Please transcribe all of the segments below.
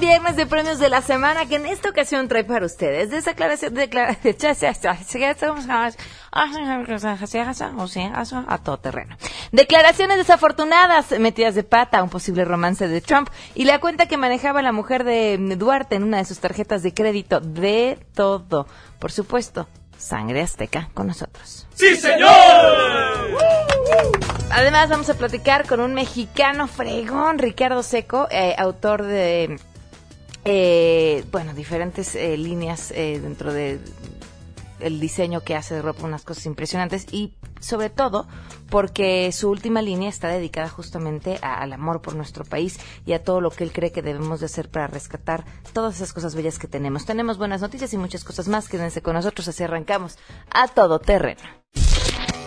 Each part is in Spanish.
viernes de premios de la semana, que en esta ocasión trae para ustedes declaración, a todo terreno. Declaraciones desafortunadas, metidas de pata, un posible romance de Trump y la cuenta que manejaba la mujer de Duarte en una de sus tarjetas de crédito, de todo. Por supuesto, sangre azteca con nosotros. ¡Sí, señor! Además vamos a platicar con un mexicano fregón, Ricardo Seco, eh, autor de, eh, bueno, diferentes eh, líneas dentro de el diseño que hace de ropa, unas cosas impresionantes y sobre todo porque su última línea está dedicada justamente al amor por nuestro país y a todo lo que él cree que debemos de hacer para rescatar todas esas cosas bellas que tenemos. Tenemos buenas noticias y muchas cosas más. Quédense con nosotros, así arrancamos a todo terreno.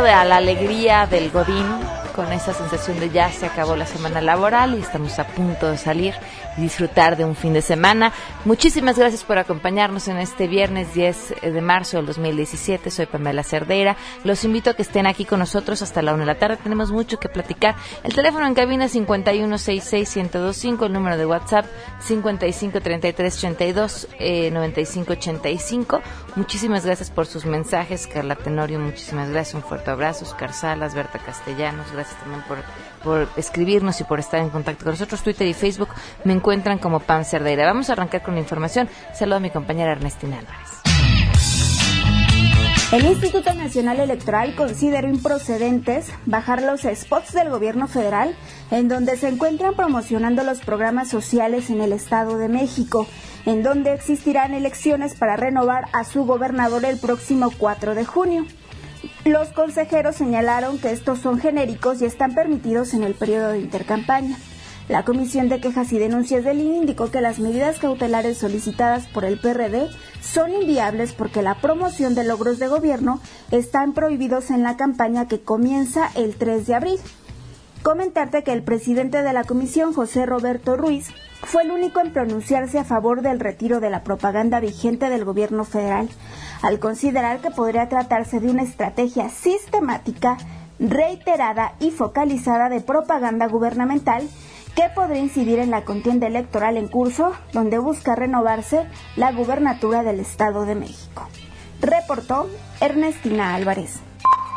De a la alegría del Godín, esa sensación de ya se acabó la semana laboral y estamos a punto de salir y disfrutar de un fin de semana. Muchísimas gracias por acompañarnos en este viernes 10 de marzo del 2017. Soy Pamela Cerdeira. Los invito a que estén aquí con nosotros hasta la una de la tarde. Tenemos mucho que platicar. El teléfono en cabina es 5166125, el número de WhatsApp 553382 eh, 9585. Muchísimas gracias por sus mensajes, Carla Tenorio. Muchísimas gracias. Un fuerte abrazo. Oscar Salas, Berta Castellanos. Gracias por, por escribirnos y por estar en contacto con nosotros. Twitter y Facebook me encuentran como Pan Cerdeira. Vamos a arrancar con la información. Saludo a mi compañera Ernestina Álvarez. El Instituto Nacional Electoral consideró improcedentes bajar los spots del gobierno federal en donde se encuentran promocionando los programas sociales en el Estado de México, en donde existirán elecciones para renovar a su gobernador el próximo 4 de junio. Los consejeros señalaron que estos son genéricos y están permitidos en el periodo de intercampaña. La Comisión de Quejas y Denuncias del INE indicó que las medidas cautelares solicitadas por el PRD son inviables porque la promoción de logros de gobierno están prohibidos en la campaña que comienza el 3 de abril. Comentarte que el presidente de la comisión, José Roberto Ruiz, fue el único en pronunciarse a favor del retiro de la propaganda vigente del gobierno federal, al considerar que podría tratarse de una estrategia sistemática, reiterada y focalizada de propaganda gubernamental que podría incidir en la contienda electoral en curso, donde busca renovarse la gubernatura del Estado de México. Reportó Ernestina Álvarez.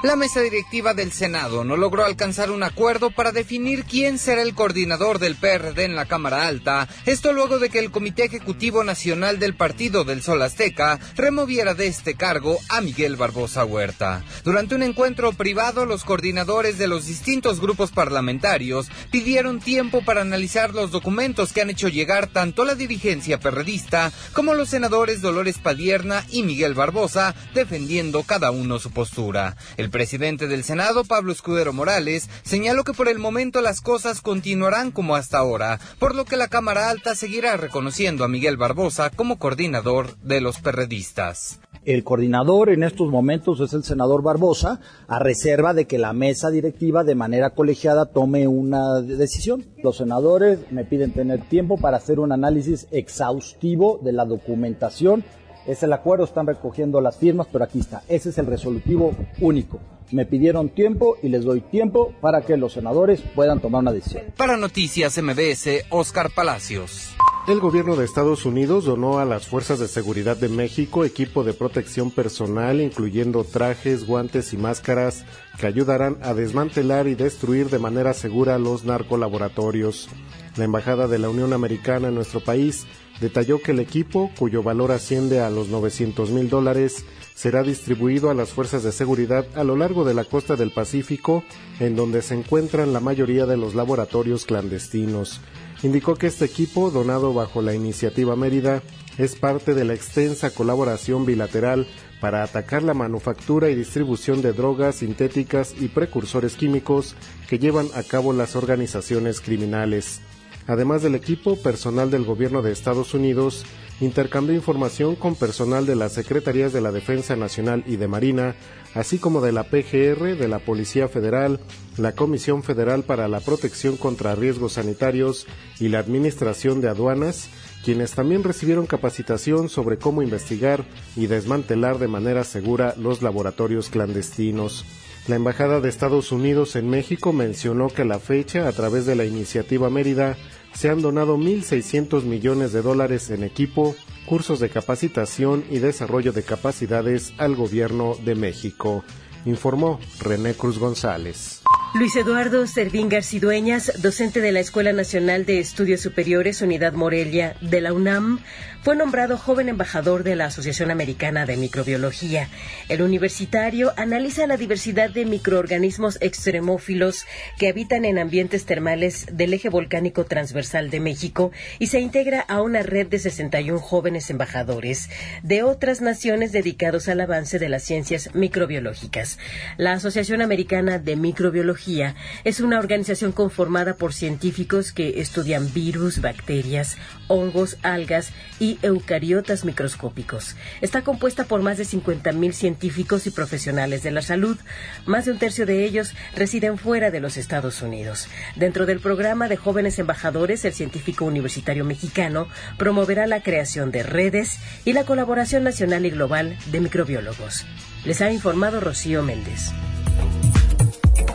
La mesa directiva del Senado no logró alcanzar un acuerdo para definir quién será el coordinador del PRD en la Cámara Alta, esto luego de que el Comité Ejecutivo Nacional del Partido del Sol Azteca removiera de este cargo a Miguel Barbosa Huerta. Durante un encuentro privado, los coordinadores de los distintos grupos parlamentarios pidieron tiempo para analizar los documentos que han hecho llegar tanto la dirigencia perredista como los senadores Dolores Padierna y Miguel Barbosa, defendiendo cada uno su postura. El presidente del Senado, Pablo Escudero Morales, señaló que por el momento las cosas continuarán como hasta ahora, por lo que la Cámara Alta seguirá reconociendo a Miguel Barbosa como coordinador de los perredistas. El coordinador en estos momentos es el senador Barbosa, a reserva de que la mesa directiva de manera colegiada tome una decisión. Los senadores me piden tener tiempo para hacer un análisis exhaustivo de la documentación es el acuerdo, están recogiendo las firmas, pero aquí está. Ese es el resolutivo único. Me pidieron tiempo y les doy tiempo para que los senadores puedan tomar una decisión. Para Noticias MBS, Oscar Palacios. El gobierno de Estados Unidos donó a las Fuerzas de Seguridad de México equipo de protección personal, incluyendo trajes, guantes y máscaras que ayudarán a desmantelar y destruir de manera segura los narcolaboratorios. La Embajada de la Unión Americana en nuestro país detalló que el equipo, cuyo valor asciende a los 900 mil dólares, será distribuido a las fuerzas de seguridad a lo largo de la costa del Pacífico, en donde se encuentran la mayoría de los laboratorios clandestinos. Indicó que este equipo, donado bajo la iniciativa Mérida, es parte de la extensa colaboración bilateral para atacar la manufactura y distribución de drogas sintéticas y precursores químicos que llevan a cabo las organizaciones criminales. Además del equipo, personal del gobierno de Estados Unidos intercambió información con personal de las Secretarías de la Defensa Nacional y de Marina, así como de la PGR, de la Policía Federal, la Comisión Federal para la Protección contra Riesgos Sanitarios y la Administración de Aduanas, quienes también recibieron capacitación sobre cómo investigar y desmantelar de manera segura los laboratorios clandestinos. La Embajada de Estados Unidos en México mencionó que a la fecha, a través de la iniciativa Mérida, se han donado 1.600 millones de dólares en equipo, cursos de capacitación y desarrollo de capacidades al gobierno de México, informó René Cruz González. Luis Eduardo Servín Garcidueñas, docente de la Escuela Nacional de Estudios Superiores Unidad Morelia de la UNAM, fue nombrado joven embajador de la Asociación Americana de Microbiología. El universitario analiza la diversidad de microorganismos extremófilos que habitan en ambientes termales del eje volcánico transversal de México y se integra a una red de 61 jóvenes embajadores de otras naciones dedicados al avance de las ciencias microbiológicas. La Asociación Americana de Microbiología es una organización conformada por científicos que estudian virus, bacterias, hongos, algas y eucariotas microscópicos. Está compuesta por más de 50.000 científicos y profesionales de la salud. Más de un tercio de ellos residen fuera de los Estados Unidos. Dentro del programa de jóvenes embajadores, el científico universitario mexicano promoverá la creación de redes y la colaboración nacional y global de microbiólogos. Les ha informado Rocío Méndez.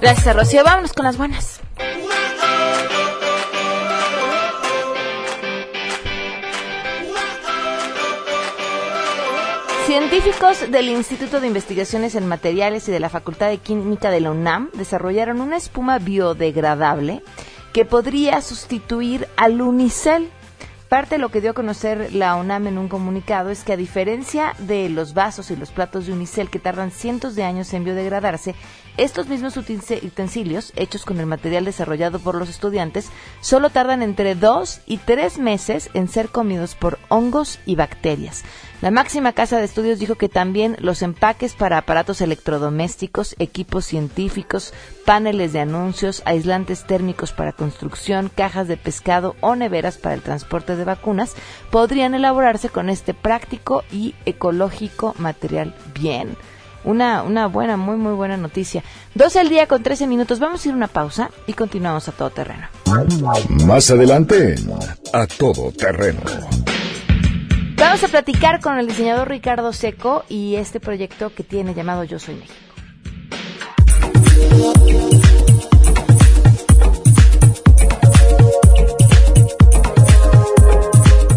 Gracias, Rocío. Vámonos con las buenas. Científicos del Instituto de Investigaciones en Materiales y de la Facultad de Química de la UNAM desarrollaron una espuma biodegradable que podría sustituir al unicel. Parte de lo que dio a conocer la UNAM en un comunicado es que a diferencia de los vasos y los platos de unicel que tardan cientos de años en biodegradarse, estos mismos utensilios, hechos con el material desarrollado por los estudiantes, solo tardan entre dos y tres meses en ser comidos por hongos y bacterias. La máxima casa de estudios dijo que también los empaques para aparatos electrodomésticos, equipos científicos, paneles de anuncios, aislantes térmicos para construcción, cajas de pescado o neveras para el transporte de vacunas podrían elaborarse con este práctico y ecológico material bien. Una, una buena, muy, muy buena noticia. 12 al día con 13 minutos. Vamos a ir a una pausa y continuamos a todo terreno. Más adelante, a todo terreno. Vamos a platicar con el diseñador Ricardo Seco y este proyecto que tiene llamado Yo Soy México.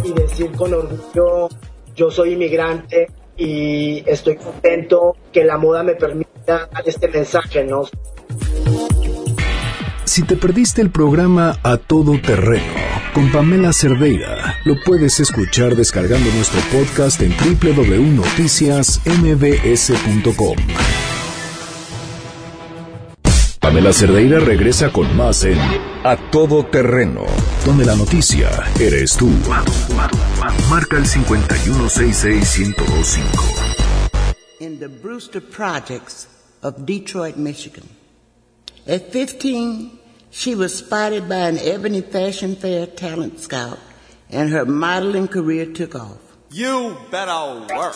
Y decir con orgullo, yo soy inmigrante y estoy contento que la moda me permita dar este mensaje, ¿no? Si te perdiste el programa A Todo Terreno con Pamela Cerdeira. Lo puedes escuchar descargando nuestro podcast en www.noticiasmbs.com. Pamela Cerdeira regresa con más en A Todo Terreno, donde la noticia eres tú. Marca el 5166125. In the Brewster Projects of Detroit, Michigan. At 15, She was spotted by an Ebony Fashion Fair talent scout, and her modeling career took off. You better work.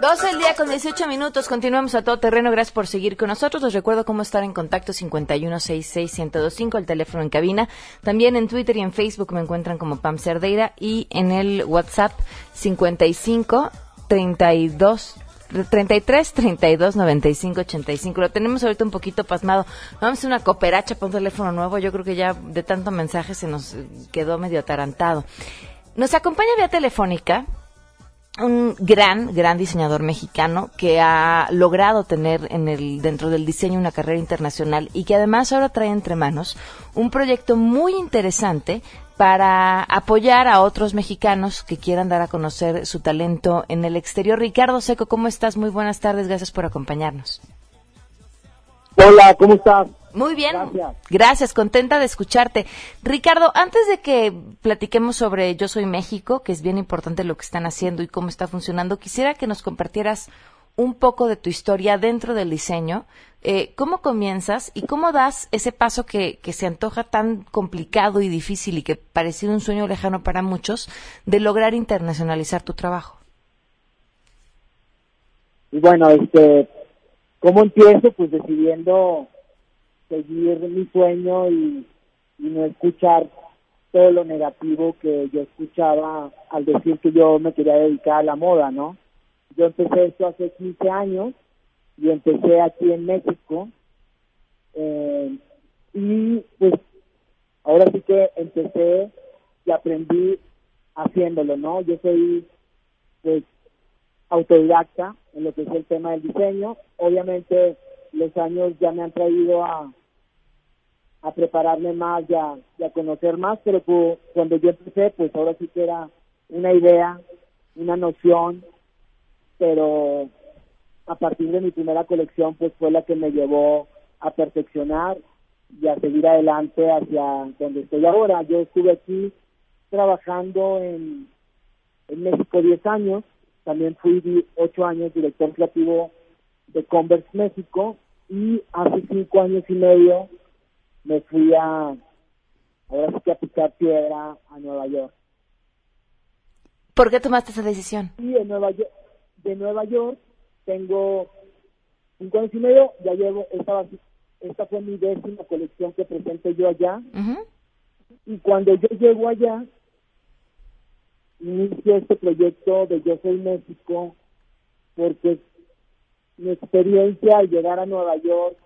12 el día con 18 minutos. Continuamos a todo terreno. Gracias por seguir con nosotros. Les recuerdo cómo estar en contacto 5166125, el teléfono en cabina. También en Twitter y en Facebook me encuentran como Pam Cerdeira y en el WhatsApp 55 32 33 32 95 85. Lo tenemos ahorita un poquito pasmado. Vamos a una cooperacha para un teléfono nuevo. Yo creo que ya de tanto mensaje se nos quedó medio atarantado. Nos acompaña vía telefónica un gran, gran diseñador mexicano que ha logrado tener en el, dentro del diseño una carrera internacional y que además ahora trae entre manos un proyecto muy interesante para apoyar a otros mexicanos que quieran dar a conocer su talento en el exterior. Ricardo Seco, ¿cómo estás? Muy buenas tardes, gracias por acompañarnos. Hola, ¿cómo estás? Muy bien. Gracias. contenta de escucharte. Ricardo, antes de que platiquemos sobre Yo Soy México, que es bien importante lo que están haciendo y cómo está funcionando, quisiera que nos compartieras un poco de tu historia dentro del diseño. Eh, ¿Cómo comienzas y cómo das ese paso que, que se antoja tan complicado y difícil y que parecía un sueño lejano para muchos de lograr internacionalizar tu trabajo? Bueno, este, ¿cómo empiezo? Pues decidiendo seguir mi sueño y, no escuchar todo lo negativo que yo escuchaba al decir que yo me quería dedicar a la moda, ¿no? Yo empecé esto hace 15 años y empecé aquí en México eh, y pues ahora sí que empecé y aprendí haciéndolo, ¿no? Yo soy pues autodidacta en lo que es el tema del diseño. Obviamente los años ya me han traído a, a prepararme más y a, conocer más, pero cuando yo empecé, pues ahora sí que era una idea, una noción, pero a partir de mi primera colección, pues fue la que me llevó a perfeccionar y a seguir adelante hacia donde estoy ahora. Yo estuve aquí trabajando en, en México 10 años, también fui 8 años director creativo de Converse México y hace 5 años y medio me fui a, ahora sí que a picar piedra a Nueva York. ¿Por qué tomaste esa decisión? Sí, de Nueva York, de Nueva York tengo cinco años y medio, ya llevo, esta, esta fue mi décima colección que presenté yo allá. Y cuando yo llego allá, inicio este proyecto de Yo Soy México, porque mi experiencia al llegar a Nueva York,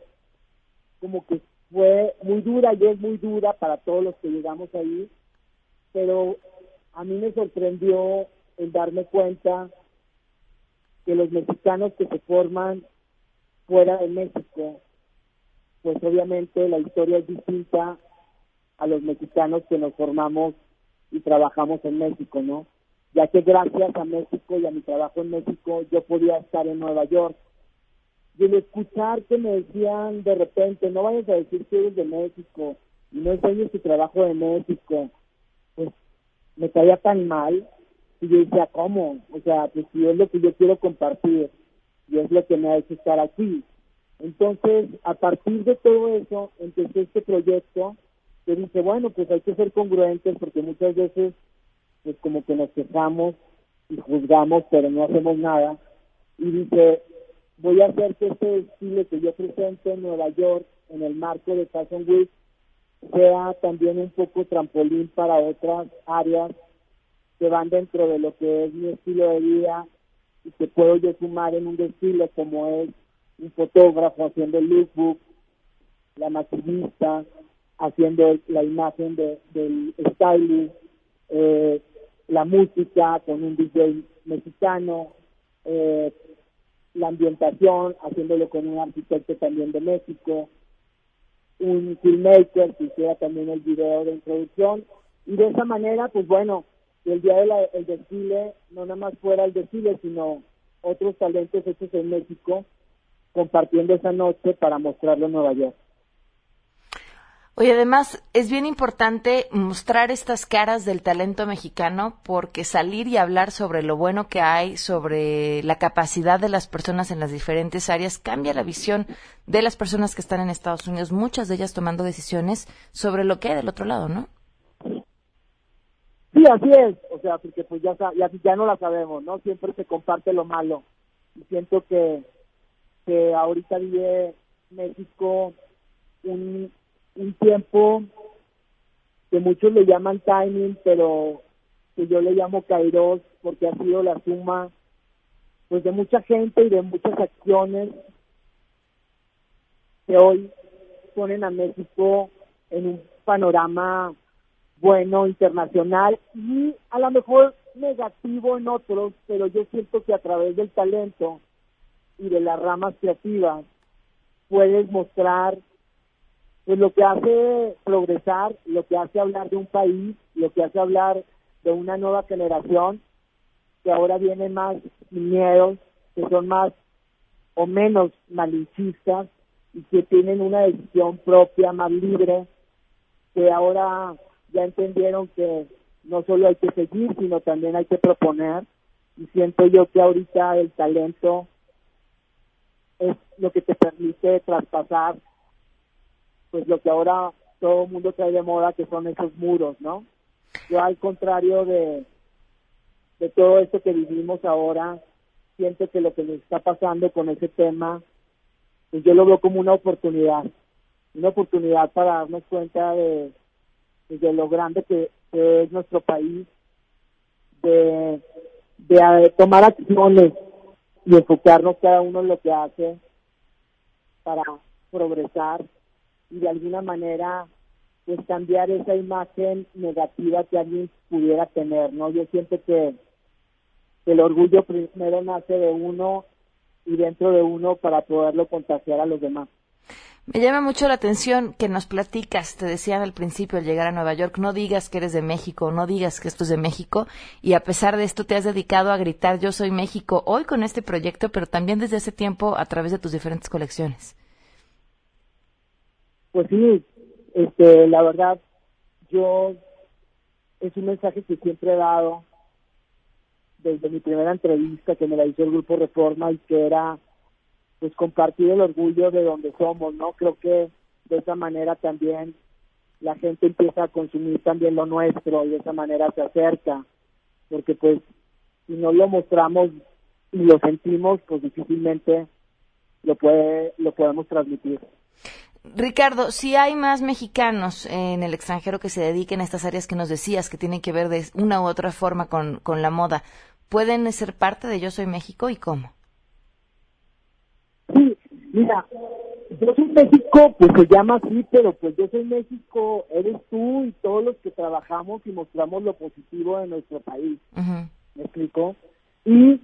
como que fue muy dura y es muy dura para todos los que llegamos ahí, pero a mí me sorprendió el darme cuenta que los mexicanos que se forman fuera de México, pues obviamente la historia es distinta a los mexicanos que nos formamos y trabajamos en México, ¿no? Ya que gracias a México y a mi trabajo en México yo podía estar en Nueva York y el escuchar que me decían de repente, no vayas a decir que eres de México y no enseñes tu trabajo de México, pues me caía tan mal y yo decía, ¿cómo? O sea, pues si es lo que yo quiero compartir y es lo que me ha hecho estar aquí. Entonces, a partir de todo eso, empecé este proyecto que dice, bueno, pues hay que ser congruentes porque muchas veces, pues como que nos quejamos y juzgamos, pero no hacemos nada. Y dice, voy a hacer que este desfile que yo presento en Nueva York en el marco de Fashion Week sea también un poco trampolín para otras áreas que van dentro de lo que es mi estilo de vida y que puedo yo sumar en un desfile como es un fotógrafo haciendo el lookbook, la maquillista haciendo la imagen de, del styling, eh, la música con un DJ mexicano, eh, la ambientación, haciéndolo con un arquitecto también de México, un filmmaker que hiciera también el video de introducción, y de esa manera, pues bueno, el día del desfile no nada más fuera el desfile, sino otros talentos hechos en México compartiendo esa noche para mostrarlo en Nueva York. Oye, además es bien importante mostrar estas caras del talento mexicano porque salir y hablar sobre lo bueno que hay, sobre la capacidad de las personas en las diferentes áreas, cambia la visión de las personas que están en Estados Unidos, muchas de ellas tomando decisiones sobre lo que hay del otro lado, ¿no? Sí, así es, o sea, porque pues ya, ya, ya no la sabemos, ¿no? Siempre se comparte lo malo. Y siento que, que ahorita vive México un un tiempo que muchos le llaman timing, pero que yo le llamo kairos porque ha sido la suma pues de mucha gente y de muchas acciones que hoy ponen a México en un panorama bueno internacional y a lo mejor negativo en otros, pero yo siento que a través del talento y de las ramas creativas puedes mostrar pues lo que hace progresar, lo que hace hablar de un país, lo que hace hablar de una nueva generación que ahora viene más miedos, que son más o menos malinchistas y que tienen una decisión propia más libre, que ahora ya entendieron que no solo hay que seguir, sino también hay que proponer. Y siento yo que ahorita el talento es lo que te permite traspasar, pues lo que ahora todo el mundo trae de moda, que son esos muros, ¿no? Yo al contrario de, de todo esto que vivimos ahora, siento que lo que nos está pasando con ese tema, pues yo lo veo como una oportunidad, una oportunidad para darnos cuenta de, de lo grande que, es nuestro país, de, de, tomar acciones y enfocarnos cada uno en lo que hace para progresar y de alguna manera pues cambiar esa imagen negativa que alguien pudiera tener, ¿no? Yo siento que el orgullo primero nace de uno y dentro de uno para poderlo contagiar a los demás. Me llama mucho la atención que nos platicas, te decían al principio al llegar a Nueva York, no digas que eres de México, no digas que esto es de México, y a pesar de esto te has dedicado a gritar yo soy México hoy con este proyecto, pero también desde ese tiempo a través de tus diferentes colecciones. Pues sí, este, la verdad, yo es un mensaje que siempre he dado desde mi primera entrevista que me la hizo el Grupo Reforma y que era pues compartir el orgullo de donde somos, ¿no? Creo que de esa manera también la gente empieza a consumir también lo nuestro y de esa manera se acerca, porque pues si no lo mostramos y lo sentimos, pues difícilmente lo puede lo podemos transmitir. Ricardo, si hay más mexicanos en el extranjero que se dediquen a estas áreas que nos decías, que tienen que ver de una u otra forma con, con la moda, ¿pueden ser parte de Yo Soy México y cómo? Mira, yo soy México, pues se llama así, pero pues yo soy México, eres tú y todos los que trabajamos y mostramos lo positivo de nuestro país. ¿Me explico? Y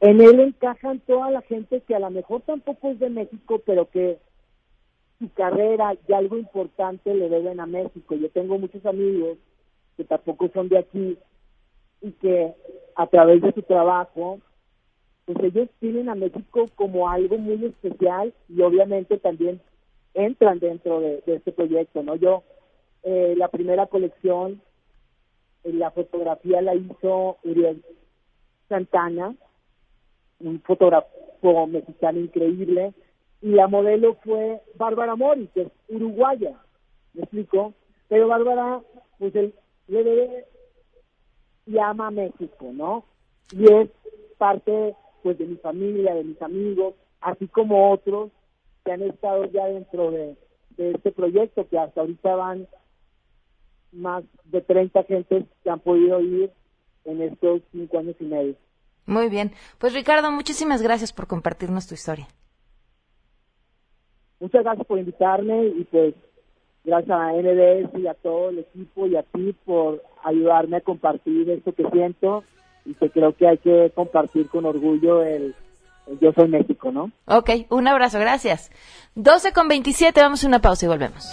en él encajan toda la gente que a lo mejor tampoco es de México, pero que su carrera y algo importante le deben a México. Yo tengo muchos amigos que tampoco son de aquí y que a través de su trabajo pues ellos tienen a México como algo muy especial y obviamente también entran dentro de, este proyecto, ¿no? Yo, eh, la primera colección, eh, la fotografía la hizo Uriel Santana, un fotógrafo mexicano increíble, y la modelo fue Bárbara Mori, que es uruguaya, ¿me explico? Pero Bárbara, pues él le y ama a México, ¿no? Y es parte pues de mi familia, de mis amigos, así como otros que han estado ya dentro de, este proyecto, que hasta ahorita van más de 30 gentes que han podido ir en estos cinco años y medio. Muy bien. Pues Ricardo, muchísimas gracias por compartirnos tu historia. Muchas gracias por invitarme y pues gracias a NDS y a todo el equipo y a ti por ayudarme a compartir esto que siento y que creo que hay que compartir con orgullo el, Yo Soy México, ¿no? Ok, un abrazo, gracias. 12 con 27, vamos a una pausa y volvemos.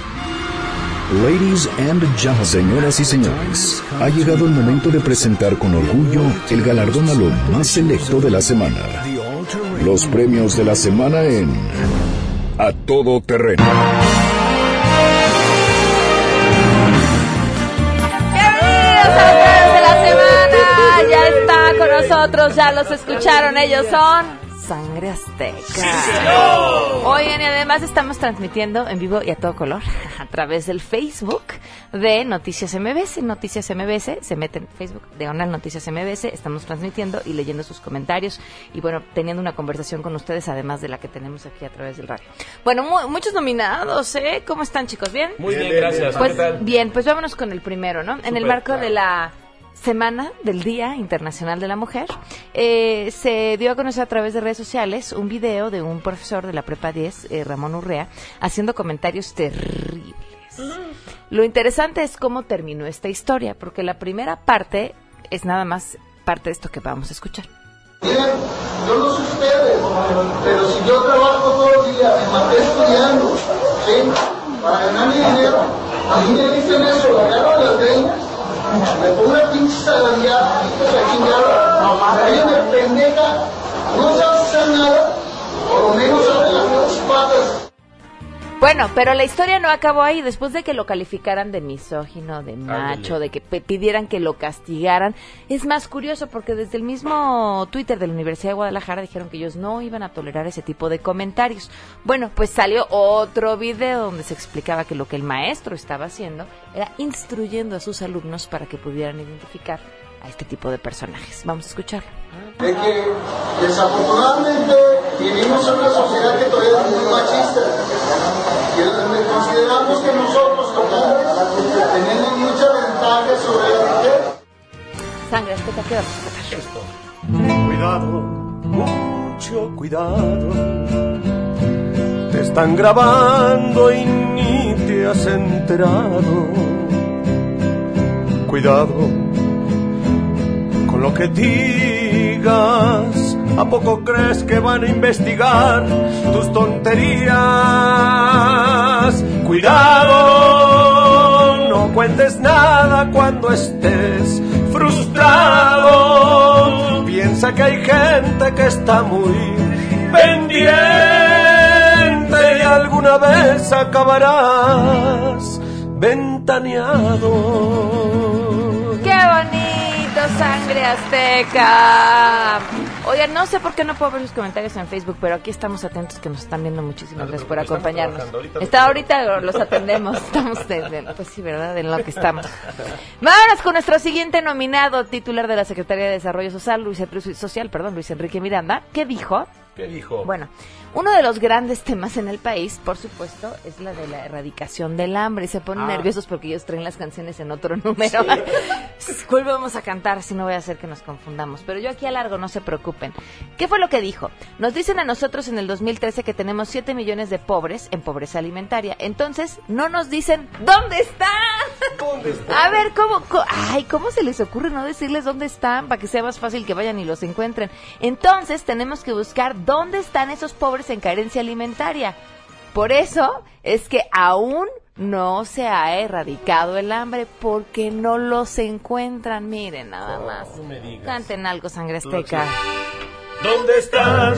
Ladies and gentlemen, señoras y señores, ha llegado el momento de presentar con orgullo el galardón a lo más selecto de la semana. Los premios de la semana en A Todo Terreno. de la semana. Ya está con nosotros, ya los escucharon. Ellos son Sangre Azteca. Oigan, y además estamos transmitiendo en vivo y a todo color a través del Facebook de Noticias MBS. Noticias MBS, se meten en Facebook, diagonal Noticias MBS, estamos transmitiendo y leyendo sus comentarios y bueno, teniendo una conversación con ustedes, además de la que tenemos aquí a través del radio. Bueno, mu- muchos nominados, ¿eh? ¿Cómo están, chicos? ¿Bien? Muy bien, gracias. Pues ¿Qué tal? bien, pues vámonos con el primero, ¿no? en el marco claro. de la Semana del Día Internacional de la Mujer, eh, se dio a conocer a través de redes sociales un video de un profesor de la Prepa 10, eh, Ramón Urrea, haciendo comentarios terribles. Lo interesante es cómo terminó esta historia, porque la primera parte es nada más parte de esto que vamos a escuchar. Miren, yo no sé ustedes, pero si yo trabajo todos los días, me maté estudiando, ¿sí? Para ganar mi dinero, a mí me dicen eso, la agarro de las greñas, me pongo una pinche salariada, la chingada, ella me pendeja, no sabe hacer nada, por lo menos Bueno, pero la historia no acabó ahí. Después de que lo calificaran de misógino, de macho, de que pidieran que lo castigaran, es más curioso porque desde el mismo Twitter de la Universidad de Guadalajara dijeron que ellos no iban a tolerar ese tipo de comentarios. Bueno, pues salió otro video donde se explicaba que lo que el maestro estaba haciendo era instruyendo a sus alumnos para que pudieran identificar a este tipo de personajes. Vamos a escucharlo. de que desafortunadamente vivimos en una sociedad que todavía es muy machista y donde consideramos que nosotros hombres tenemos mucha ventaja sobre las mujeres. Sangre, azteca, ¿qué vamos a escuchar? Cuidado, mucho cuidado. Te están grabando y ni te has enterado. Cuidado lo que digas. ¿A poco crees que van a investigar tus tonterías? Cuidado, no cuentes nada cuando estés frustrado. Piensa que hay gente que está muy pendiente y alguna vez acabarás ventaneado. ¡Qué bonito, sangre azteca! Oigan, no sé por qué no puedo ver sus comentarios en Facebook, pero aquí estamos atentos que nos están viendo. Muchísimas te gracias por estamos acompañarnos. ahorita Está ahorita los atendemos. Estamos, de- pues sí, ¿verdad? En lo que estamos. Vámonos con nuestro siguiente nominado, titular de la Secretaría de Desarrollo Social, Luis, Social, perdón, Luis Enrique Miranda. ¿Qué dijo? ¿Qué dijo? Bueno, uno de los grandes temas en el país, por supuesto, es la de la erradicación del hambre. Y se ponen Ah. nerviosos porque ellos traen las canciones en otro número. ¿Cuál vamos a cantar? Si no voy a hacer que nos confundamos. Pero yo aquí a largo, no se preocupen. ¿Qué fue lo que dijo? Nos dicen a nosotros en el 2013 que tenemos 7 millones de pobres en pobreza alimentaria. Entonces, no nos dicen dónde están. ¿Dónde está? A ver, ¿cómo, ay, ¿cómo se les ocurre no decirles dónde están para que sea más fácil que vayan y los encuentren? Entonces tenemos que buscar dónde están esos pobres en carencia alimentaria. Por eso es que aún no se ha erradicado el hambre porque no los encuentran. Miren, nada más. No me digas. Canten algo, sangre azteca. ¿Dónde están?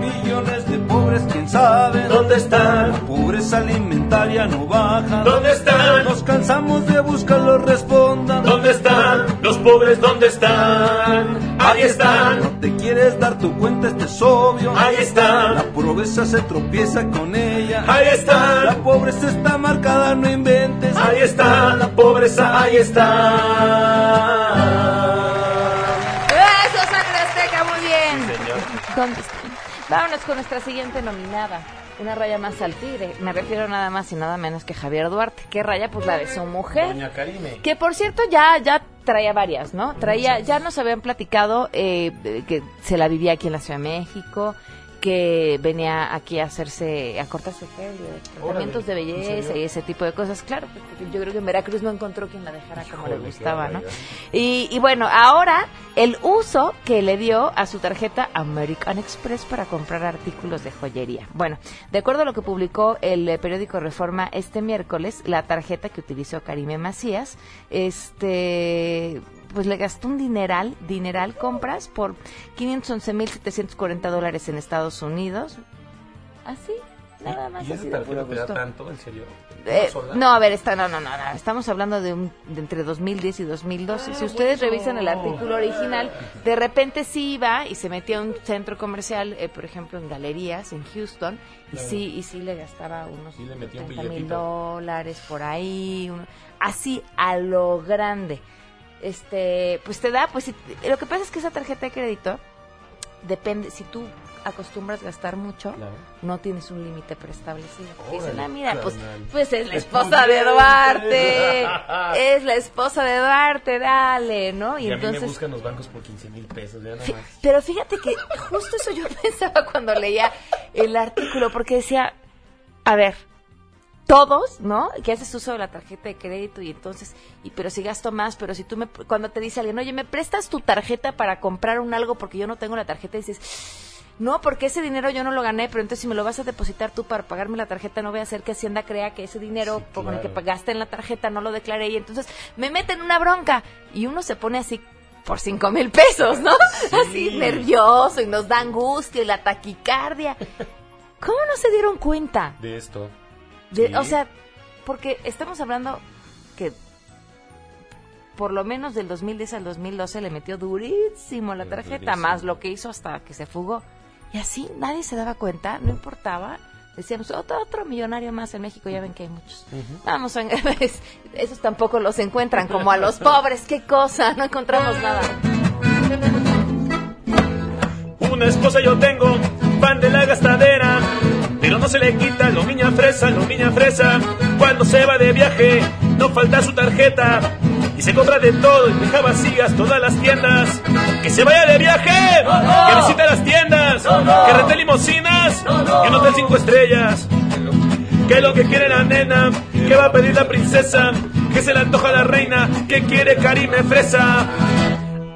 Millones de pobres, quién sabe ¿Dónde están? La pobreza alimentaria no baja. ¿Dónde están? Nos cansamos de buscarlos, respondan. ¿Dónde están? Los pobres, ¿dónde están? Ahí están. No te quieres dar tu cuenta, este es obvio. Ahí están. La pobreza se tropieza con ella. Ahí están. La pobreza está marcada, no inventes. Ahí está, la pobreza, ahí está. ¿Dónde están? Vámonos con nuestra siguiente nominada. Una raya más al tigre. Me refiero nada más y nada menos que Javier Duarte. ¿Qué raya? Pues la de su mujer. Doña Karime. Que por cierto ya ya traía varias, ¿no? Traía, ya nos habían platicado eh, que se la vivía aquí en la Ciudad de México, que venía aquí a hacerse, a cortarse el pelo, tratamientos de ¿en belleza y ese tipo de cosas. Claro, porque yo creo que en Veracruz no encontró quien la dejara como le gustaba, ¿no? Y, y bueno, ahora el uso que le dio a su tarjeta American Express para comprar artículos de joyería. Bueno, de acuerdo a lo que publicó el eh, periódico Reforma este miércoles, la tarjeta que utilizó Karime Macías, este pues le gastó un dineral, dineral compras por 511.740 dólares en Estados Unidos. ¿Así? Nada más ¿Y así esa de tarjeta puro te da gusto. tanto, en serio? Eh, no, a ver, está, no, no, no, no, estamos hablando de, un, de entre 2010 y 2012. si ustedes revisan el artículo original, de repente sí iba y se metía a un centro comercial, eh, por ejemplo, en galerías, en Houston, y Claro. sí, y sí le gastaba unos Sí le metía un 30 mil dólares por ahí, uno- así a lo grande. Este, pues te da, pues si- lo que pasa es que esa tarjeta de crédito depende, si tú acostumbras gastar mucho, Claro. no tienes un límite preestablecido. Dicen, ah, mira, pues, pues es la Es esposa de. Duarte, es la esposa de Duarte, dale, ¿no? Y, Y, a mí me entonces, buscan los bancos por 15 mil pesos, ya nada más. pero fíjate que justo eso yo pensaba cuando leía el artículo, porque decía, a ver, todos, ¿no? Que haces uso de la tarjeta de crédito y entonces, y pero si gasto más, pero si tú me, cuando te dice alguien, oye, ¿me prestas tu tarjeta para comprar un algo porque yo no tengo la tarjeta? Y dices, no, porque ese dinero yo no lo gané, pero entonces si me lo vas a depositar tú para pagarme la tarjeta, no voy a hacer que Hacienda crea que ese dinero con el que pagaste en la tarjeta no lo declaré y entonces me meten una bronca y uno se pone así por cinco mil pesos, ¿no? Así nervioso y nos da angustia y la taquicardia. ¿Cómo no se dieron cuenta? De esto. De- Sí. O sea, porque estamos hablando que por lo menos del 2010 al 2012 le metió durísimo la tarjeta, más lo que hizo hasta que se fugó. Y así nadie se daba cuenta, no importaba. Decíamos, otro, otro millonario más en México, ya ven que hay muchos. Vamos, a- es- esos tampoco los encuentran, como a los pobres, qué cosa, no encontramos nada. Una esposa yo tengo, fan de la gastadera, pero no se le quita lo niña fresa, lo niña fresa. Cuando se va de viaje, no falta su tarjeta y se compra de todo y deja vacías todas las tiendas. Que se vaya de viaje, que visite las tiendas, que rente limosinas, que no cinco estrellas. ¿Qué es lo que quiere la nena? ¿Qué va a pedir la princesa? ¿Qué se le antoja a la reina? ¿Qué quiere Karime Fresa?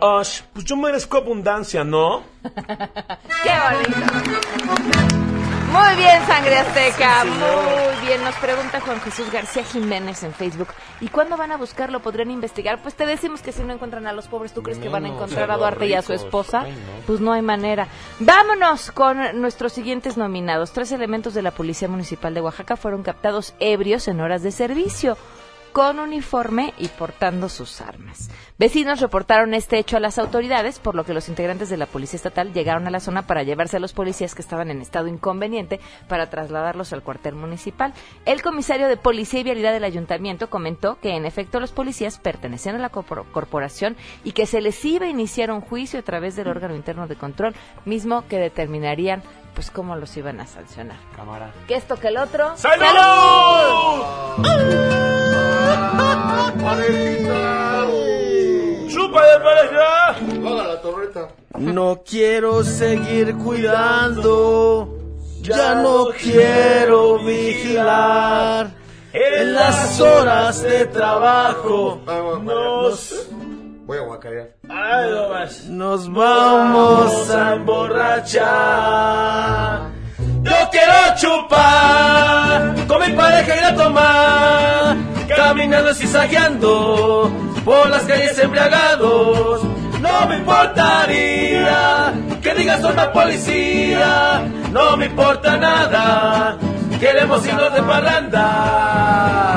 Ash, pues yo merezco abundancia, ¿no? ¡Qué bonito! Muy bien, Sangre Azteca, muy bien. Nos pregunta Juan Jesús García Jiménez en Facebook. ¿Y cuándo van a buscarlo? ¿Podrían investigar? Pues te decimos que si no encuentran a los pobres, ¿tú crees que van a encontrar a Duarte y a su esposa? Ay, no. Pues no hay manera. Vámonos con nuestros siguientes nominados. Tres elementos de la Policía Municipal de Oaxaca fueron captados ebrios en horas de servicio con uniforme y portando sus armas. Vecinos reportaron este hecho a las autoridades, por lo que los integrantes de la Policía Estatal llegaron a la zona para llevarse a los policías que estaban en estado inconveniente para trasladarlos al cuartel municipal. El comisario de Policía y Vialidad del Ayuntamiento comentó que en efecto los policías pertenecían a la corpor- corporación y que se les iba a iniciar un juicio a través del órgano interno de control, mismo que determinarían pues cómo los iban a sancionar. Cámara. Que esto que el otro. ¡Chupa de pareja! La torreta. No quiero seguir cuidando, ya no quiero vigilar. En las horas de trabajo nos, Voy a guacarear. nos vamos a emborrachar. Yo quiero chupar con mi pareja ir a tomar, caminando zigzagueando por las calles embriagados. No me importaría que digas una policía, no me importa nada. Queremos irnos de parranda.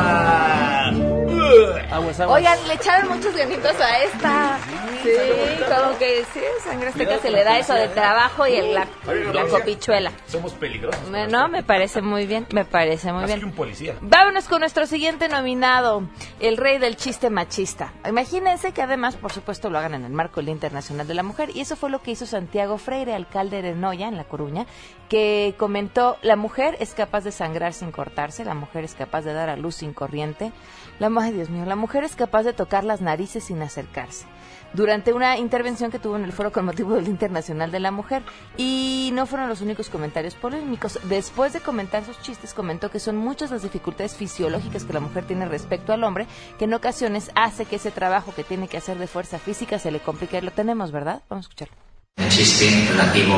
Aguas, aguas. Oigan, le echaron muchos ganitos a esta. Sí, como que sí, sangre azteca se le da eso de trabajo y el- la, la copichuela. Somos peligrosos. Me- No, me parece muy bien, me parece muy Más bien. que un policía. Vámonos con nuestro siguiente nominado, el rey del chiste machista. Imagínense que además, por supuesto, lo hagan en el marco del Día Internacional de la Mujer. Y eso fue lo que hizo Santiago Freire, alcalde de Noya, en La Coruña, que comentó, la mujer es capaz de sangrar sin cortarse, la mujer es capaz de dar a luz sin corriente, la ay Mío, la mujer es capaz de tocar las narices sin acercarse durante una intervención que tuvo en el foro con motivo del Internacional de la Mujer. Y no fueron los únicos comentarios polémicos. Después de comentar sus chistes, comentó que son muchas las dificultades fisiológicas que la mujer tiene respecto al hombre, que en ocasiones hace que ese trabajo que tiene que hacer de fuerza física se le complique. Lo tenemos, ¿verdad? Vamos a escucharlo. Un chiste relativo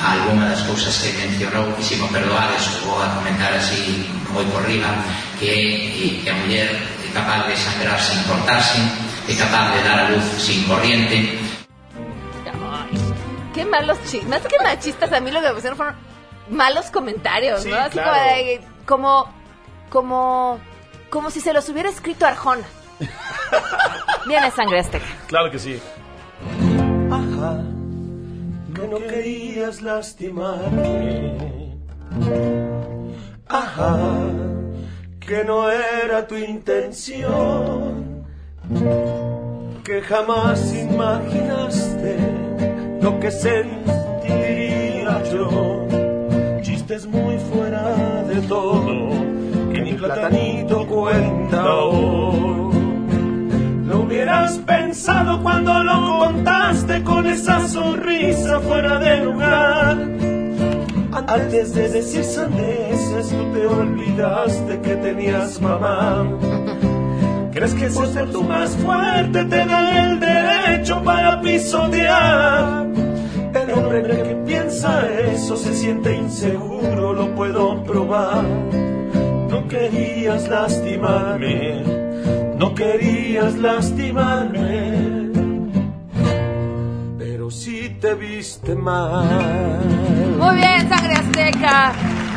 a alguna das cousas que mencionou que se me perdoades vou a comentar así moi por riba que, que a capaz de sangrar sin cortarse é capaz de dar a luz sin corriente Ay, qué malos chistes. Más que machistas, a mí lo que me pusieron fueron malos comentarios, Sí, ¿no? Así claro. como, de- como, como, como si se los hubiera escrito Arjona. Viene sangre azteca. Claro que sí. Ajá, que no querías lastimarme. Ajá, que no era tu intención. Que jamás imaginaste lo que sentiría yo. Chistes muy fuera de todo, que ni platanito cuenta hoy. Lo hubieras pensado cuando lo contaste con esa sonrisa fuera de lugar. Antes de decir sandeces, tú te olvidaste que tenías mamá. ¿Crees que por ser tú más fuerte te da el derecho para pisotear? El hombre que piensa eso se siente inseguro, lo puedo probar. No querías lastimarme, no querías lastimarme, te viste mal. Muy bien, sangre azteca.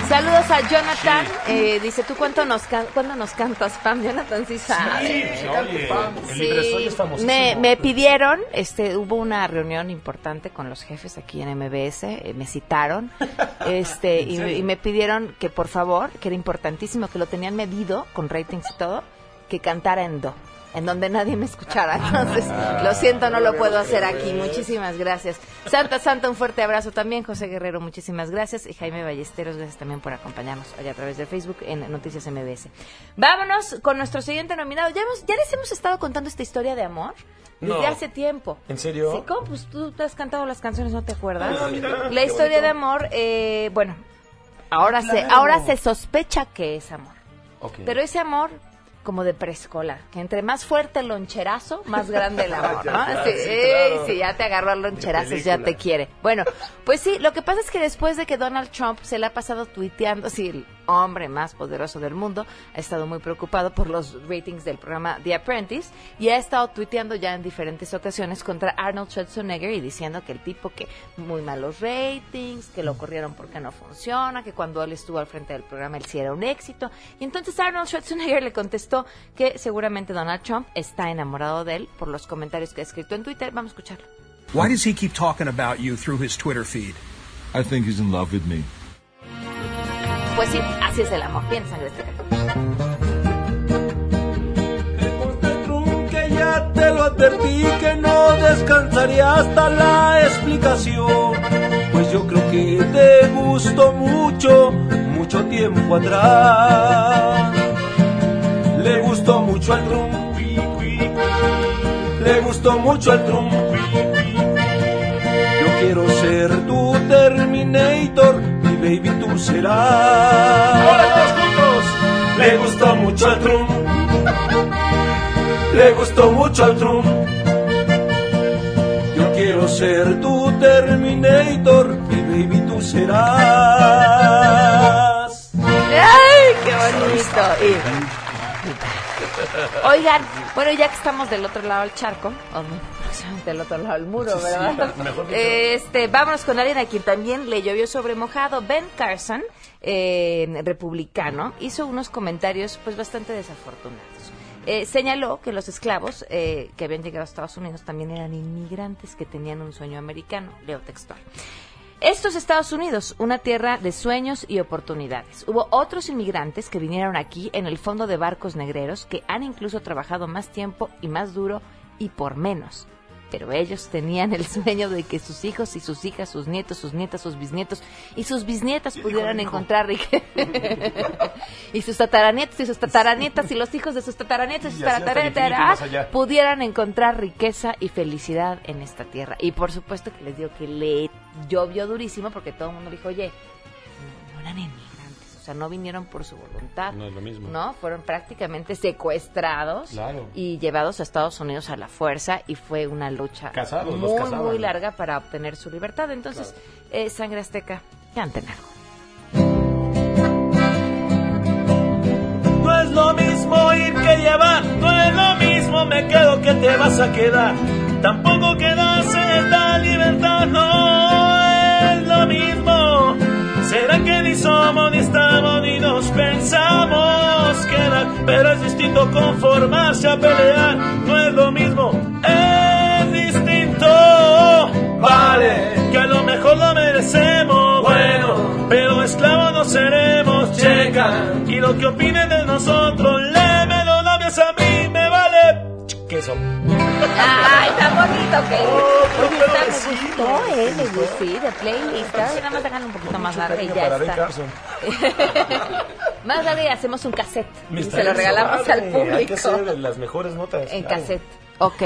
Saludos a Jonathan. Eh, dice, ¿tú cuánto nos, can- cuándo nos cantas, Pam? Jonathan sí sabe. Sí, oye, el Libresoy es famosísimo. me, me pidieron, este, hubo una reunión importante con los jefes aquí en MBS, eh, me citaron, este, ¿En y, y me pidieron que por favor, que era importantísimo, que lo tenían medido con ratings y todo, que cantara en do. En donde nadie me escuchara. Entonces, lo siento, no lo puedo hacer aquí. Muchísimas gracias. Santa, Santa, un fuerte abrazo también. José Guerrero, muchísimas gracias. Y Jaime Ballesteros, gracias también por acompañarnos allá a través de Facebook en Noticias MBS. Vámonos con nuestro siguiente nominado. Ya, hemos, ya les hemos estado contando esta historia de amor desde No. hace tiempo. ¿En serio? Sí, ¿cómo? Pues tú te has cantado las canciones, ¿no te acuerdas? Mira, La historia de amor, eh, bueno, ahora, se, ahora se sospecha que es amor. Ok. Pero ese amor como de preescolar, que entre más fuerte el loncherazo, más grande el amor, ¿no? Sí, sí, claro. sí, ya te agarró al loncherazo, ya te quiere. Bueno, pues sí, lo que pasa es que después de que Donald Trump se le ha pasado tuiteando, sí, el hombre más poderoso del mundo, ha estado muy preocupado por los ratings del programa The Apprentice y ha estado tuiteando ya en diferentes ocasiones contra Arnold Schwarzenegger y diciendo que el tipo que muy malos ratings, que lo corrieron porque no funciona, que cuando él estuvo al frente del programa él sí era un éxito. Y entonces Arnold Schwarzenegger le contestó que seguramente Donald Trump está enamorado de él por los comentarios que ha escrito en Twitter. Vamos a escucharlo. Why does he keep talking about you through his Twitter feed? I think he's in love with me. Pues sí, así es el amor. Bien, sangre azteca. que ya te lo advertí que no descansaría hasta la explicación. Pues yo creo que te gustó mucho, mucho tiempo atrás. Le gustó mucho al Trump, le gustó mucho al Trump. Yo quiero ser tu Terminator, mi baby tú serás. Ahora todos juntos. Le gustó mucho al Trump le gustó mucho al Trump. Yo quiero ser tu Terminator y baby tú serás. ¡Ay, qué bonito! Y- Oigan, bueno, ya que estamos del otro lado del charco, o no, del otro lado del muro, sí, ¿verdad? mejor este, vámonos con alguien a quien también le llovió sobre mojado. Ben Carson, eh, republicano, hizo unos comentarios pues bastante desafortunados. Eh, señaló que los esclavos eh, que habían llegado a Estados Unidos también eran inmigrantes que tenían un sueño americano, leo textual. Esto es Estados Unidos, una tierra de sueños y oportunidades. Hubo otros inmigrantes que vinieron aquí en el fondo de barcos negreros que han incluso trabajado más tiempo y más duro y por menos. Pero ellos tenían el sueño de que sus hijos y sus hijas, sus nietos, sus nietas, sus bisnietos y sus bisnietas pudieran encontrar riqueza. y sus tataranietos y sus tataranietas y los hijos de sus tataranietos y sus tataranietas allá. pudieran encontrar riqueza y felicidad en esta tierra. Y por supuesto que les digo que le llovió durísimo porque todo el mundo dijo, oye, no, no eran sea, no vinieron por su voluntad. No es lo mismo. No, fueron prácticamente secuestrados Claro. y llevados a Estados Unidos a la fuerza y fue una lucha Casados, muy, muy larga para obtener su libertad. Entonces, eh, Sangre Azteca, canten algo. No es lo mismo ir que llevar, no es lo mismo me quedo que te vas a quedar. Tampoco quedarse en la libertad, no es lo mismo. Será que ni somos, ni estamos, ni nos pensamos quedar. Pero es distinto conformarse a pelear. No es lo mismo, es distinto. Vale, que a lo mejor lo merecemos. Bueno, pero esclavos no seremos. Checa, y lo que opinen de nosotros, le me lo labios a mí, me vale. Queso. Ay, está bonito, que Oh, Oye, está, me gustó, ¿eh? Me gustó, sí, de playlist. Ahora nada más dejan un poquito más larga y ya está. Más larga y hacemos un cassette. Y se lo regalamos al suave, Hay que público. hacer las mejores notas. En claro. cassette. Ok.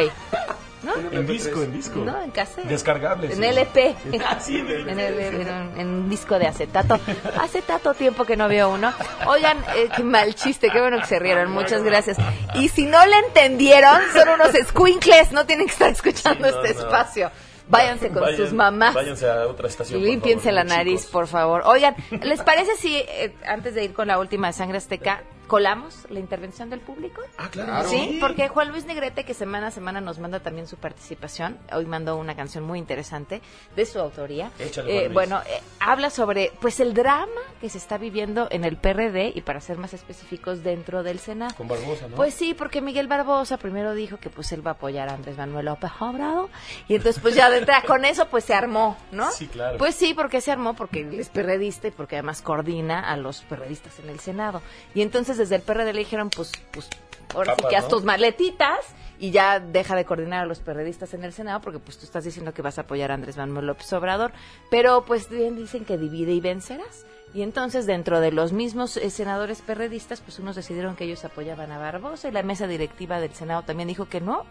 ¿No? En disco, en disco. No, en cassette. Descargables. En LP. Sí, en LP. En, el- en un- en disco de acetato. Hace tanto tiempo que no veo uno. Oigan, eh, qué mal chiste, qué bueno que se rieron. Muchas gracias. Y si no le entendieron, son unos squinkles. No tienen que estar escuchando Sí, no, este no. espacio. Váyanse con Vayan- sus mamás. Váyanse a otra estación. Límpiense la chicos. nariz, por favor. Oigan, ¿les parece si eh, antes de ir con la última de Sangre Azteca, colamos la intervención del público? Ah, claro. Sí, porque Juan Luis Negrete, que semana a semana nos manda también su participación, hoy mandó una canción muy interesante de su autoría. Échale, Eh, Juan Luis. bueno, eh, habla sobre pues el drama que se está viviendo en el PRD y para ser más específicos dentro del Senado. Con Barbosa, ¿no? Pues sí, porque Miguel Barbosa primero dijo que pues él va a apoyar a Andrés Manuel López Obrador y entonces pues ya de entrada con eso pues se armó, ¿no? Sí, claro. Pues sí, porque se armó porque él es perredista y porque además coordina a los perredistas en el Senado. Y entonces desde el PRD le dijeron pues pues ahora sí que haz ¿no? tus maletitas y ya deja de coordinar a los perredistas en el Senado porque pues tú estás diciendo que vas a apoyar a Andrés Manuel López Obrador, pero pues bien dicen que divide y vencerás. Y entonces dentro de los mismos eh, senadores perredistas, pues unos decidieron que ellos apoyaban a Barbosa y la mesa directiva del Senado también dijo que no,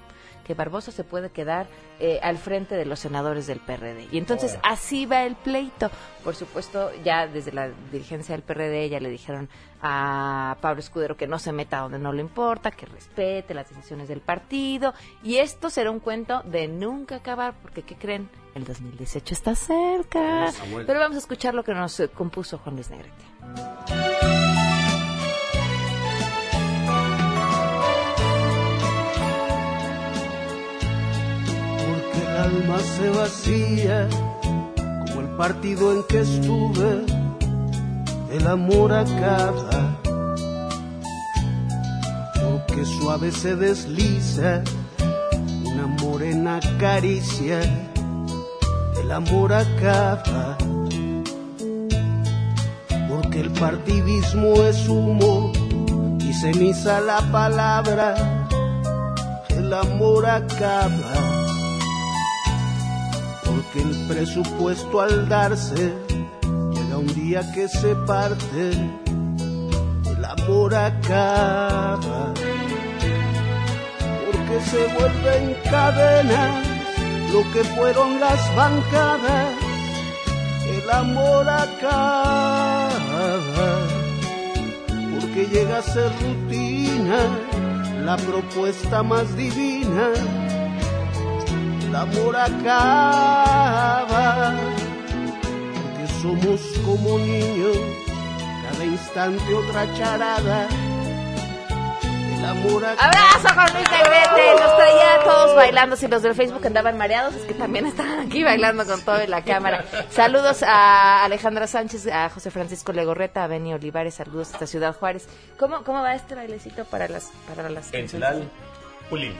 que Barbosa se puede quedar eh, al frente de los senadores del PRD. Y entonces así va el pleito. Por supuesto, ya desde la dirigencia del PRD ya le dijeron a Pablo Escudero que no se meta donde no le importa, que respete las decisiones del partido. Y esto será un cuento de nunca acabar, porque ¿qué creen? El 2018 está cerca. Pero vamos a escuchar lo que nos eh, compuso Juan Luis Negrete. Alma se vacía como el partido en que estuve, el amor acaba, porque suave se desliza una morena caricia, el amor acaba, porque el partidismo es humo y ceniza la palabra, el amor acaba porque el presupuesto al darse llega un día que se parte, el amor acaba, porque se vuelven cadenas lo que fueron las bancadas, el amor acaba, porque llega a ser rutina la propuesta más divina amor acaba, porque somos como niños, cada instante otra charada. El amor acaba. Abrazo Juan Luis Negrete, los traía a todos bailando. Si los del Facebook andaban mareados, es que también estaban aquí bailando con todo en la cámara. Saludos a Alejandra Sánchez, a José Francisco Legorreta, a Beni Olivares, saludos hasta Ciudad Juárez. ¿Cómo, cómo va este bailecito para las para las Encelal, Pulín.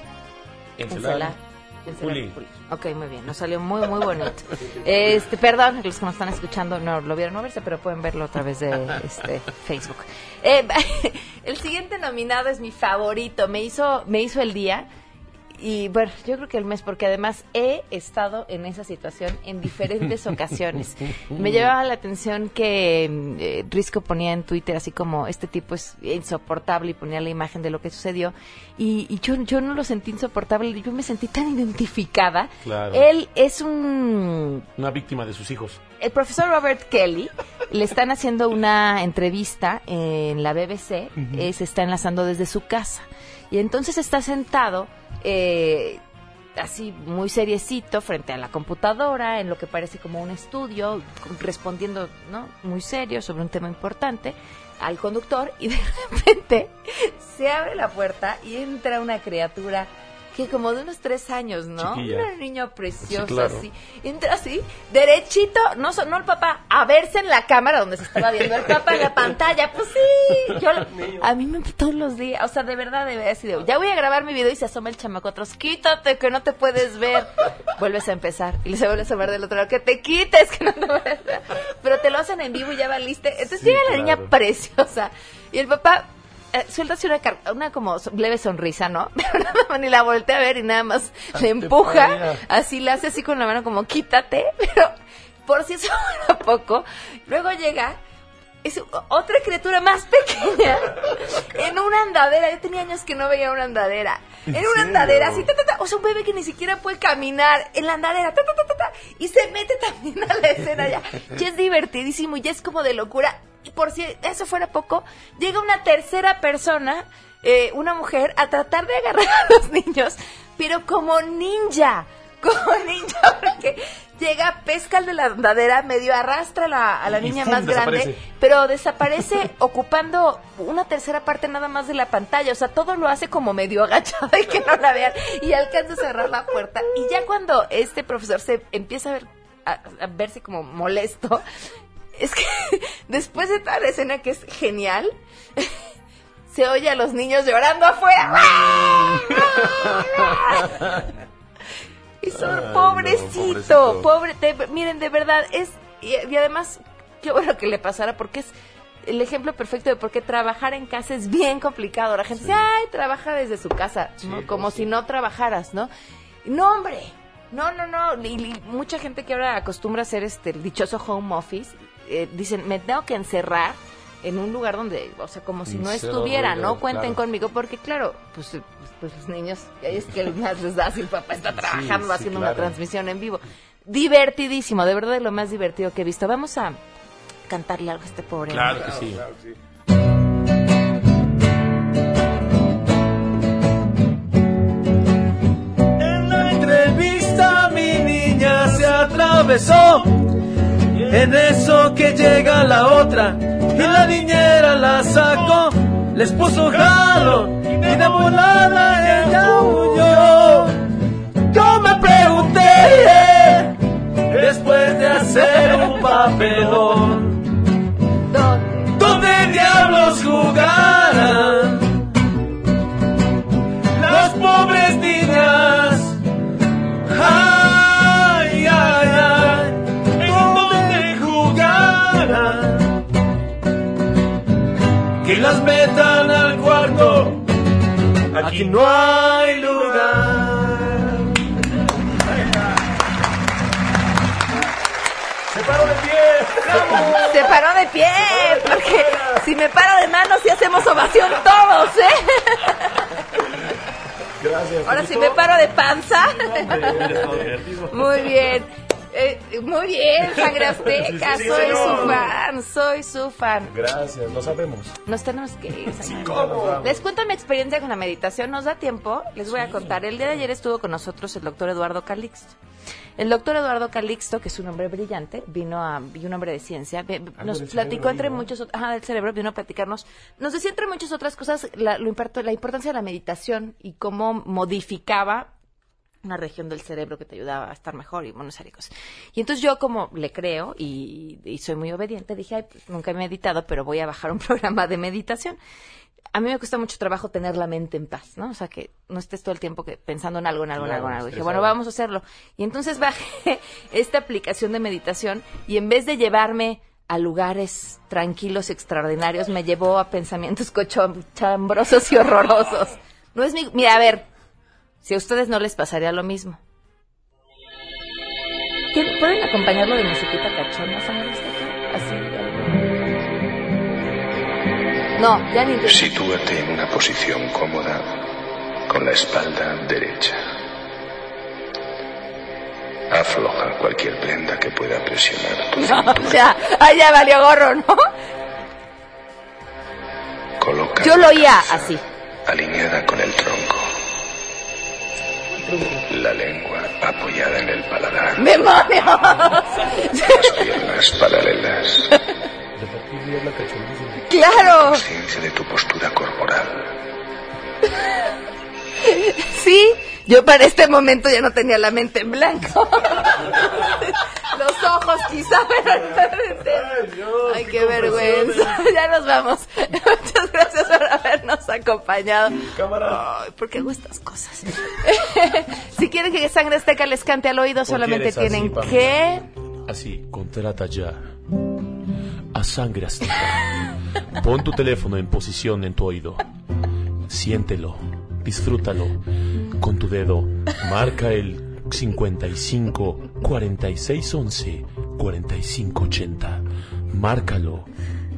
Encelal. Pulín. Pulín. Ok, muy bien, nos salió muy, muy bonito. Este, perdón, los que nos están escuchando no lo vieron moverse, pero pueden verlo a través de este, Facebook. Eh, el siguiente nominado es mi favorito, me hizo, me hizo el día. Y bueno, yo creo que el mes, porque además he estado en esa situación en diferentes ocasiones. Me llevaba la atención que mm, eh, Risco ponía en Twitter así como este tipo es insoportable y ponía la imagen de lo que sucedió. Y, y yo, yo no lo sentí insoportable, yo me sentí tan identificada. Claro. Él es un Una víctima de sus hijos. el profesor Robert Kelly le están haciendo una entrevista en la BBC, eh, se está enlazando desde su casa. Y entonces está sentado, eh, así muy seriecito, frente a la computadora, en lo que parece como un estudio, respondiendo ¿no? muy serio sobre un tema importante al conductor y de repente se abre la puerta y entra una criatura que como de unos tres años, ¿no? Chiquilla. Un niño precioso, Sí, claro. así. Entra así, derechito, no, no el papá, a verse en la cámara donde se estaba viendo el papá en la pantalla. Pues sí, yo, a mí me todos los días, o sea, de verdad, de verdad, así de, ya voy a grabar mi video y se asoma el chamaco atrás, quítate que no te puedes ver. Vuelves a empezar y se vuelve a asomar del otro lado, que te quites, que no te puedes ver. Pero te lo hacen en vivo y ya valiste. Entonces Sí, llega la claro. niña preciosa y el papá eh, suelta así una, una como leve sonrisa, ¿no? Pero nada más ni la voltea a ver y nada más le empuja, así la hace así con la mano como quítate, pero por si eso fuera poco, luego llega es otra criatura más pequeña en una andadera. Yo tenía años que no veía una andadera. ¿En En una andadera, así, ta, ta, ta. o sea, un bebé que ni siquiera puede caminar en la andadera, ta, ta, ta, ta, ta, y se mete también a la escena ya. Y es divertidísimo y ya es como de locura. Y por si eso fuera poco, llega una tercera persona, eh, una mujer, a tratar de agarrar a los niños, pero como ninja. Como ninja, porque llega, pesca el de la andadera, medio arrastra a la, a la niña más grande, pero desaparece ocupando una tercera parte nada más de la pantalla. O sea, todo lo hace como medio agachada y que no la vean. Y alcanza a cerrar la puerta. Y ya cuando este profesor se empieza a ver a, a verse como molesto, es que después de toda la escena que es genial, se oye a los niños llorando afuera. Y son Ay, pobrecito, pobre, miren, de verdad, es, y, y además, qué bueno que le pasara, porque es el ejemplo perfecto de por qué trabajar en casa es bien complicado. La gente dice, ay, trabaja desde su casa, ¿no? como si no trabajaras, ¿no? No, hombre, no, no, no, y, y mucha gente que ahora acostumbra a hacer este, el dichoso home office, eh, dicen, me tengo que encerrar en un lugar donde, o sea, como si no estuviera, ¿no? claro. Cuenten conmigo, porque claro, pues, eh, pues, los niños, es que más les da si el papá está trabajando, sí, haciendo una claro. transmisión en vivo. Divertidísimo, de verdad de lo más divertido que he visto. Vamos a cantarle algo a este pobre. Claro hombre. que sí. En la entrevista mi niña se atravesó. En eso que llega la otra y la niñera la sacó, les puso jalo y de volada ella huyó. Yo me pregunté después de hacer un papelón, ¿dónde diablos jugarán metan al cuarto, aquí no hay lugar. Se paró de pie. Se paró de pie, porque si me paro de manos y hacemos ovación todos, ¿eh? Gracias. Ahora ¿te si me paro de panza. Muy bien. Eh, muy bien, sangre azteca. Sí, sí, soy señor. su fan, soy su fan. Gracias, lo sabemos. Nos tenemos que ir. sangre. ¿cómo? Les cuento mi experiencia con la meditación. ¿Nos da tiempo? Les voy a contar. El día de ayer estuvo con nosotros el doctor Eduardo Calixto. El doctor Eduardo Calixto, que es un hombre brillante, vino a, y un hombre de ciencia, nos platicó entre muchos, ajá, del cerebro, vino a platicarnos, nos decía entre muchas otras cosas la, lo la importancia de la meditación y cómo modificaba una región del cerebro que te ayudaba a estar mejor y bueno, serie de cosas. Y entonces yo como le creo y, y soy muy obediente, dije, Ay, pues, nunca he meditado, pero voy a bajar un programa de meditación. A mí me cuesta mucho trabajo tener la mente en paz, ¿no? O sea, que no estés todo el tiempo que pensando en algo, en algo, en algo, en algo. Dije, bueno, vamos a hacerlo. Y entonces bajé esta aplicación de meditación y en vez de llevarme a lugares tranquilos, extraordinarios, me llevó a pensamientos cochambrosos y horrorosos. No es mi... Mira, a ver, si a ustedes no les pasaría lo mismo. ¿Quieren- ¿Pueden acompañarlo de musiquita azteca? Así. No, ya ni... Sitúate en una posición cómoda con la espalda derecha. Afloja cualquier prenda que pueda presionar tu No, ya, ah, ya valió gorro, ¿no? Coloca Yo lo oía así. alineada con el tronco. La lengua apoyada en el paladar. ¡Demonios! Las piernas paralelas. ¡Claro! Conciencia de tu postura corporal. Sí, Yo para este momento ya no tenía la mente en blanco. Los ojos quizá, pero Ay, qué vergüenza. Ya nos vamos. Muchas gracias por habernos acompañado. Cámara. Ay, ¿Por qué hago estas cosas? si quieren que Sangre Azteca les cante al oído, solamente así, tienen que... Así, contrata ya. A sangre azteca. Pon tu teléfono en posición en tu oído. Siéntelo, disfrútalo. Con tu dedo, marca el 55 46 11 45 80. Márcalo,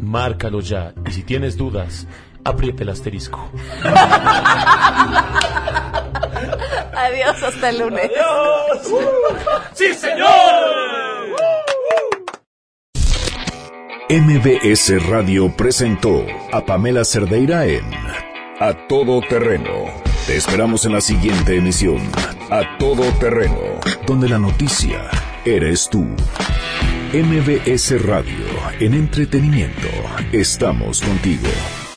márcalo ya. Y si tienes dudas, aprieta el asterisco. Adiós, hasta el lunes. ¡Sí, señor! MBS Radio presentó a Pamela Cerdeira en A Todo Terreno. Te esperamos en la siguiente emisión, A Todo Terreno, donde la noticia eres tú. MBS Radio, en entretenimiento, estamos contigo.